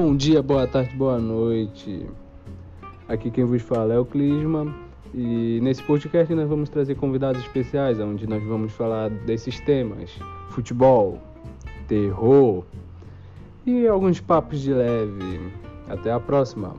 Bom dia, boa tarde, boa noite. Aqui quem vos fala é o Clisma e nesse podcast nós vamos trazer convidados especiais, onde nós vamos falar desses temas: futebol, terror e alguns papos de leve. Até a próxima.